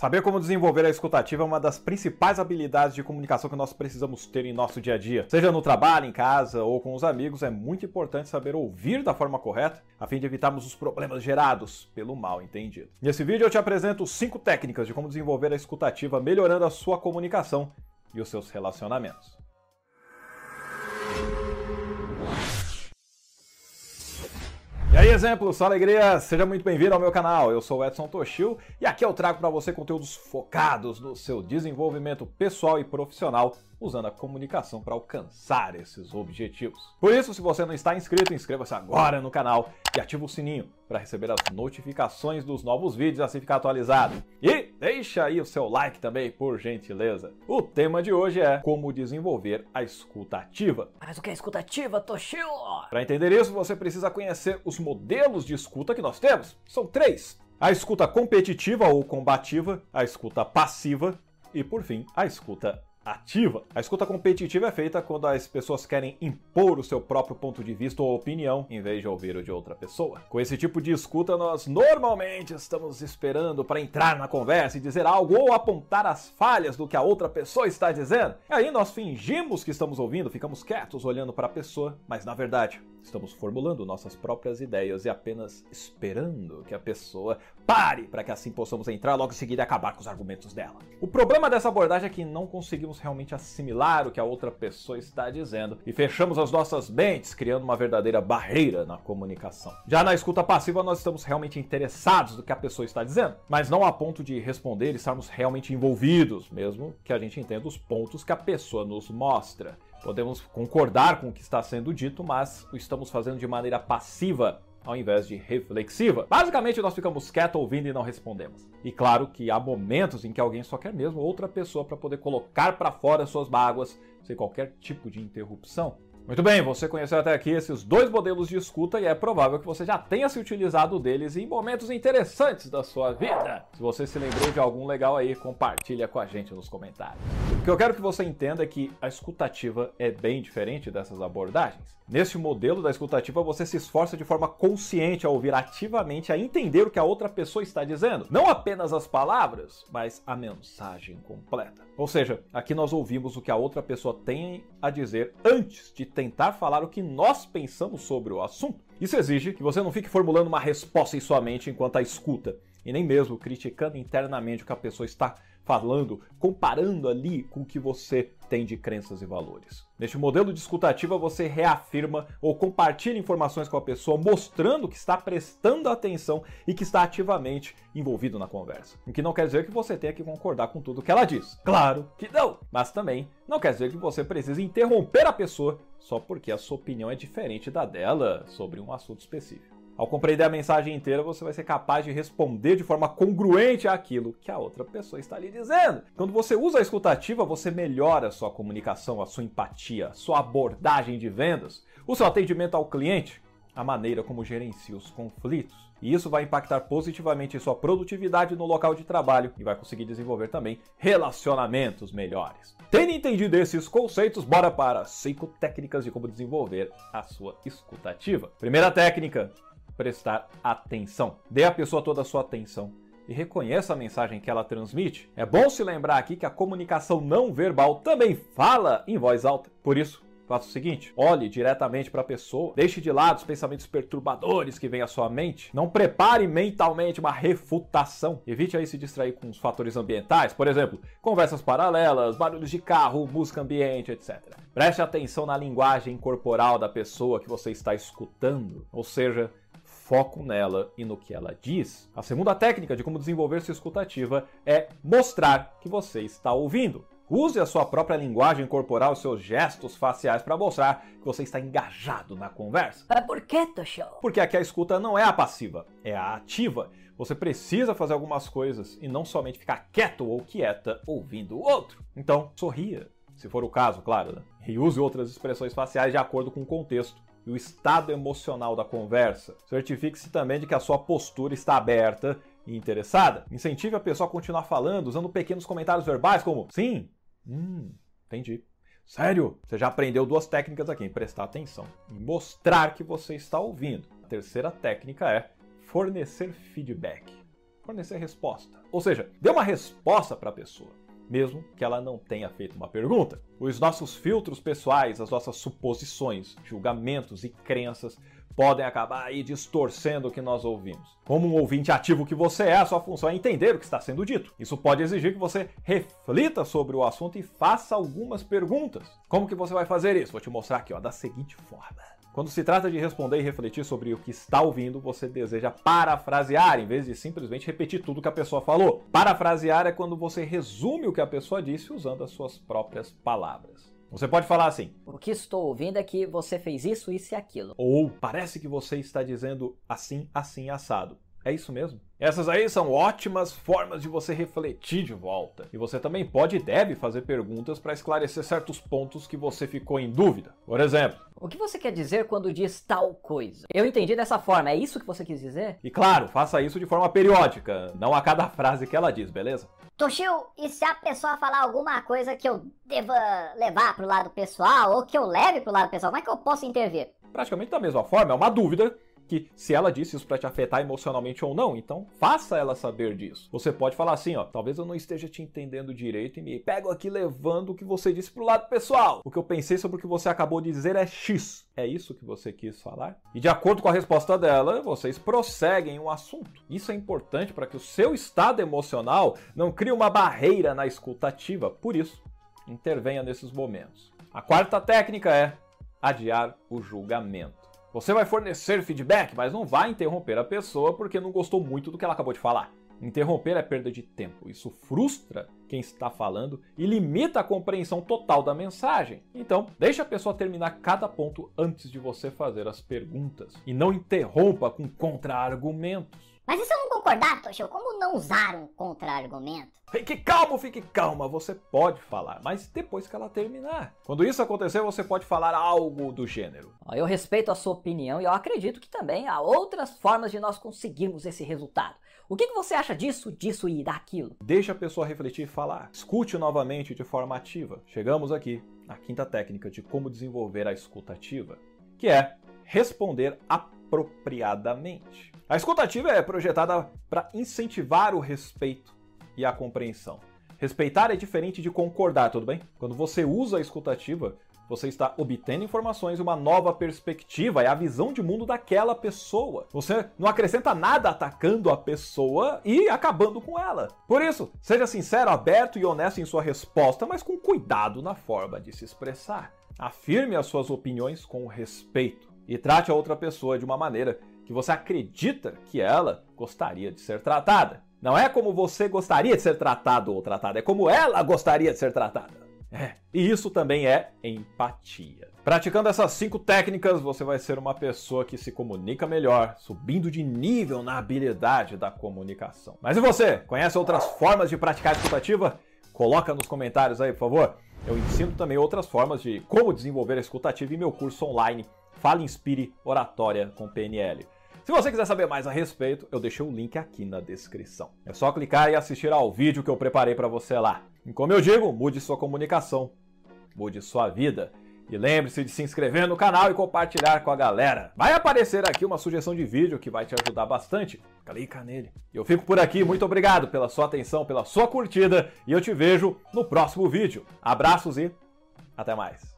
Saber como desenvolver a escutativa é uma das principais habilidades de comunicação que nós precisamos ter em nosso dia a dia. Seja no trabalho, em casa ou com os amigos, é muito importante saber ouvir da forma correta, a fim de evitarmos os problemas gerados pelo mal entendido. Nesse vídeo eu te apresento 5 técnicas de como desenvolver a escutativa melhorando a sua comunicação e os seus relacionamentos. E aí, exemplos, só alegria, seja muito bem-vindo ao meu canal. Eu sou o Edson Toshio e aqui eu trago para você conteúdos focados no seu desenvolvimento pessoal e profissional usando a comunicação para alcançar esses objetivos. Por isso, se você não está inscrito, inscreva-se agora no canal e ative o sininho para receber as notificações dos novos vídeos assim ficar atualizado. E deixa aí o seu like também, por gentileza. O tema de hoje é como desenvolver a escuta ativa. Mas o que é escuta ativa, Toshio? Para entender isso, você precisa conhecer os modelos de escuta que nós temos. São três. A escuta competitiva ou combativa, a escuta passiva e, por fim, a escuta ativa. A escuta competitiva é feita quando as pessoas querem impor o seu próprio ponto de vista ou opinião em vez de ouvir o de outra pessoa. Com esse tipo de escuta, nós normalmente estamos esperando para entrar na conversa e dizer algo ou apontar as falhas do que a outra pessoa está dizendo. E aí nós fingimos que estamos ouvindo, ficamos quietos olhando para a pessoa, mas na verdade estamos formulando nossas próprias ideias e apenas esperando que a pessoa pare para que assim possamos entrar logo em seguida e acabar com os argumentos dela. O problema dessa abordagem é que não conseguimos realmente assimilar o que a outra pessoa está dizendo e fechamos as nossas mentes, criando uma verdadeira barreira na comunicação. Já na escuta passiva, nós estamos realmente interessados no que a pessoa está dizendo, mas não a ponto de responder e estarmos realmente envolvidos, mesmo que a gente entenda os pontos que a pessoa nos mostra. Podemos concordar com o que está sendo dito, mas o estamos fazendo de maneira passiva ao invés de reflexiva. Basicamente, nós ficamos quietos ouvindo e não respondemos. E claro que há momentos em que alguém só quer mesmo outra pessoa para poder colocar para fora suas mágoas sem qualquer tipo de interrupção. Muito bem, você conheceu até aqui esses dois modelos de escuta e é provável que você já tenha se utilizado deles em momentos interessantes da sua vida. Se você se lembrou de algum legal aí, compartilha com a gente nos comentários. O que eu quero que você entenda é que a escutativa é bem diferente dessas abordagens. Neste modelo da escutativa, você se esforça de forma consciente a ouvir ativamente, a entender o que a outra pessoa está dizendo. Não apenas as palavras, mas a mensagem completa. Ou seja, aqui nós ouvimos o que a outra pessoa tem a dizer antes de tentar falar o que nós pensamos sobre o assunto. Isso exige que você não fique formulando uma resposta em sua mente enquanto a escuta, e nem mesmo criticando internamente o que a pessoa está falando, comparando ali com o que você tem de crenças e valores. Neste modelo de escutativa, você reafirma ou compartilha informações com a pessoa, mostrando que está prestando atenção e que está ativamente envolvido na conversa. O que não quer dizer que você tenha que concordar com tudo que ela diz. Claro que não! Mas também não quer dizer que você precise interromper a pessoa só porque a sua opinião é diferente da dela sobre um assunto específico. Ao compreender a mensagem inteira, você vai ser capaz de responder de forma congruente àquilo que a outra pessoa está lhe dizendo. Quando você usa a escutativa, você melhora a sua comunicação, a sua empatia, a sua abordagem de vendas, o seu atendimento ao cliente, a maneira como gerencia os conflitos. E isso vai impactar positivamente em sua produtividade no local de trabalho e vai conseguir desenvolver também relacionamentos melhores. Tendo entendido esses conceitos, bora para 5 técnicas de como desenvolver a sua escutativa. Primeira técnica: prestar atenção. Dê à pessoa toda a sua atenção e reconheça a mensagem que ela transmite. É bom se lembrar aqui que a comunicação não verbal também fala em voz alta. Por isso, faça o seguinte: olhe diretamente para a pessoa, deixe de lado os pensamentos perturbadores que vêm à sua mente, não prepare mentalmente uma refutação. Evite aí se distrair com os fatores ambientais, por exemplo, conversas paralelas, barulhos de carro, música ambiente, etc. Preste atenção na linguagem corporal da pessoa que você está escutando, ou seja, foco nela e no que ela diz. A segunda técnica de como desenvolver sua escutativa é mostrar que você está ouvindo. Use a sua própria linguagem corporal, seus gestos faciais para mostrar que você está engajado na conversa. Mas por que, Toshio? Porque aqui a escuta não é a passiva, é a ativa. Você precisa fazer algumas coisas e não somente ficar quieto ou quieta ouvindo o outro. Então, sorria, se for o caso, claro, né? e use outras expressões faciais de acordo com o contexto e o estado emocional da conversa. Certifique-se também de que a sua postura está aberta e interessada. Incentive a pessoa a continuar falando usando pequenos comentários verbais como sim, hum, entendi. Sério? Você já aprendeu duas técnicas aqui, prestar atenção e mostrar que você está ouvindo. A terceira técnica é fornecer feedback. fornecer resposta. Ou seja, dê uma resposta para a pessoa, mesmo que ela não tenha feito uma pergunta. Os nossos filtros pessoais, as nossas suposições, julgamentos e crenças podem acabar aí distorcendo o que nós ouvimos. Como um ouvinte ativo que você é, a sua função é entender o que está sendo dito. Isso pode exigir que você reflita sobre o assunto e faça algumas perguntas. Como que você vai fazer isso? Vou te mostrar aqui, ó, da seguinte forma. Quando se trata de responder e refletir sobre o que está ouvindo, você deseja parafrasear em vez de simplesmente repetir tudo que a pessoa falou. Parafrasear é quando você resume o que a pessoa disse usando as suas próprias palavras. Você pode falar assim: O que estou ouvindo é que você fez isso, isso e aquilo. Ou parece que você está dizendo assim, assim, assado. É isso mesmo? Essas aí são ótimas formas de você refletir de volta. E você também pode e deve fazer perguntas para esclarecer certos pontos que você ficou em dúvida. Por exemplo, O que você quer dizer quando diz tal coisa? Eu entendi dessa forma, é isso que você quis dizer? e claro, faça isso de forma periódica, não a cada frase que ela diz, beleza? Toshio, e se a pessoa falar alguma coisa que eu deva levar pro lado pessoal ou que eu leve pro lado pessoal, como é que eu posso intervir? Praticamente da mesma forma, é uma dúvida que se ela disse isso para te afetar emocionalmente ou não, então faça ela saber disso. Você pode falar assim, ó, talvez eu não esteja te entendendo direito e me pego aqui levando o que você disse pro lado pessoal. O que eu pensei sobre o que você acabou de dizer é X. É isso que você quis falar? E de acordo com a resposta dela, vocês prosseguem o assunto. Isso é importante para que o seu estado emocional não crie uma barreira na escutativa. Por isso, intervenha nesses momentos. A quarta técnica é adiar o julgamento. Você vai fornecer feedback, mas não vai interromper a pessoa porque não gostou muito do que ela acabou de falar. Interromper é perda de tempo. Isso frustra quem está falando e limita a compreensão total da mensagem. Então, deixe a pessoa terminar cada ponto antes de você fazer as perguntas. E não interrompa com contra-argumentos. Mas e se eu não concordar, Toshio, como não usar um contra-argumento? Fique calmo, fique calma. Você pode falar, mas depois que ela terminar. Quando isso acontecer, você pode falar algo do gênero. Eu respeito a sua opinião e eu acredito que também há outras formas de nós conseguirmos esse resultado. O que, que você acha disso, disso e daquilo? Deixe a pessoa refletir e falar. Escute novamente de forma ativa. Chegamos aqui na quinta técnica de como desenvolver a escuta ativa, que é responder apropriadamente. A escuta ativa é projetada para incentivar o respeito e a compreensão. Respeitar é diferente de concordar, tudo bem? Quando você usa a escuta ativa, você está obtendo informações uma nova perspectiva, é a visão de mundo daquela pessoa. Você não acrescenta nada atacando a pessoa e acabando com ela. Por isso, seja sincero, aberto e honesto em sua resposta, mas com cuidado na forma de se expressar. Afirme as suas opiniões com respeito e trate a outra pessoa de uma maneira que você acredita que ela gostaria de ser tratada. Não é como você gostaria de ser tratado ou tratada, é como ela gostaria de ser tratada. É, e isso também é empatia. Praticando essas cinco técnicas, você vai ser uma pessoa que se comunica melhor, subindo de nível na habilidade da comunicação. Mas e você? Conhece outras formas de praticar escutativa? Coloca nos comentários aí, por favor. Eu ensino também outras formas de como desenvolver a escutativa em meu curso online Fala Inspire Oratória com PNL. Se você quiser saber mais a respeito, eu deixei o link aqui na descrição. É só clicar e assistir ao vídeo que eu preparei para você lá. E como eu digo, mude sua comunicação, mude sua vida. E lembre-se de se inscrever no canal e compartilhar com a galera. Vai aparecer aqui uma sugestão de vídeo que vai te ajudar bastante. Clica nele. Eu fico por aqui, muito obrigado pela sua atenção, pela sua curtida e eu te vejo no próximo vídeo. Abraços e até mais.